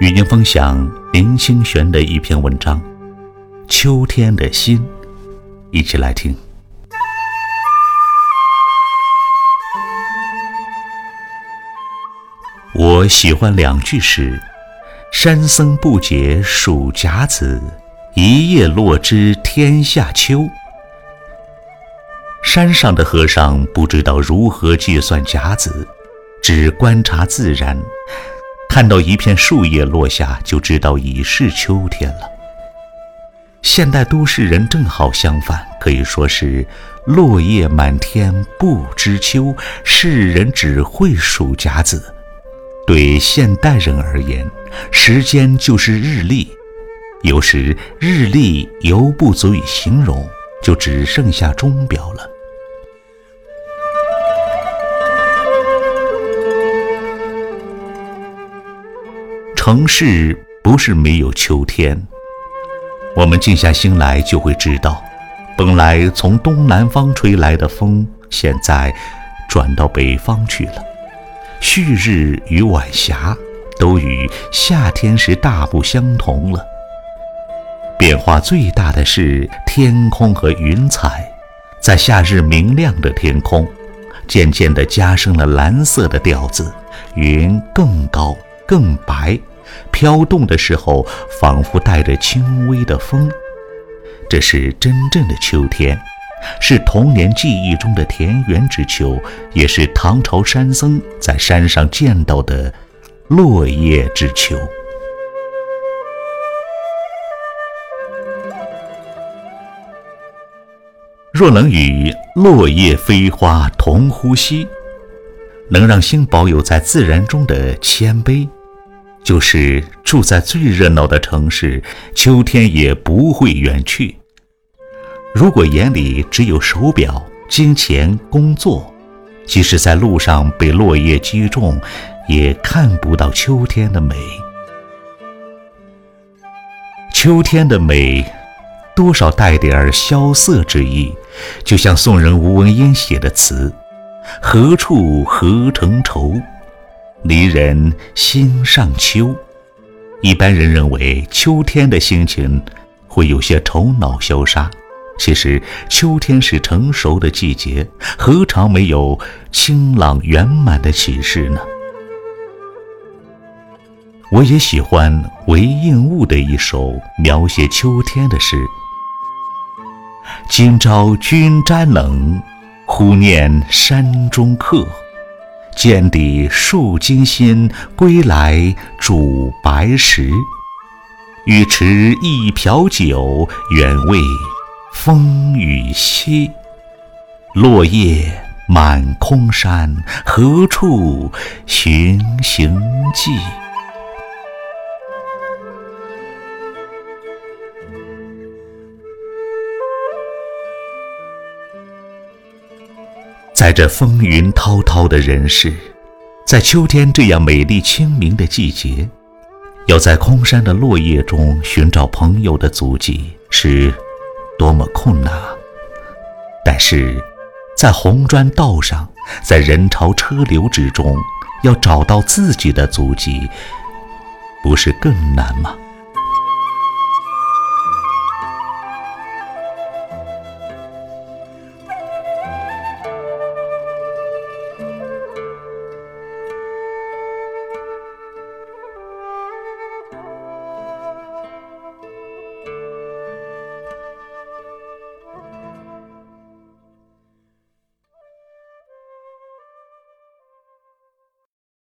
与您分享林清玄的一篇文章《秋天的心》，一起来听。我喜欢两句诗：“山僧不解数甲子，一叶落知天下秋。”山上的和尚不知道如何计算甲子，只观察自然。看到一片树叶落下，就知道已是秋天了。现代都市人正好相反，可以说是落叶满天不知秋，世人只会数甲子。对现代人而言，时间就是日历，有时日历犹不足以形容，就只剩下钟表了。城市不是没有秋天，我们静下心来就会知道，本来从东南方吹来的风，现在转到北方去了。旭日与晚霞都与夏天时大不相同了。变化最大的是天空和云彩，在夏日明亮的天空，渐渐地加深了蓝色的调子，云更高更白。飘动的时候，仿佛带着轻微的风。这是真正的秋天，是童年记忆中的田园之秋，也是唐朝山僧在山上见到的落叶之秋。若能与落叶飞花同呼吸，能让心保有在自然中的谦卑。就是住在最热闹的城市，秋天也不会远去。如果眼里只有手表、金钱、工作，即使在路上被落叶击中，也看不到秋天的美。秋天的美，多少带点儿萧瑟之意，就像宋人吴文英写的词：“何处何成愁。”离人心上秋，一般人认为秋天的心情会有些愁恼消杀。其实秋天是成熟的季节，何尝没有清朗圆满的启示呢？我也喜欢韦应物的一首描写秋天的诗：“今朝君沾冷，忽念山中客。”涧底数金心，归来煮白石。欲持一瓢酒，远慰风雨歇。落叶满空山，何处寻行迹？在这风云滔滔的人世，在秋天这样美丽清明的季节，要在空山的落叶中寻找朋友的足迹，是多么困难啊！但是，在红砖道上，在人潮车流之中，要找到自己的足迹，不是更难吗？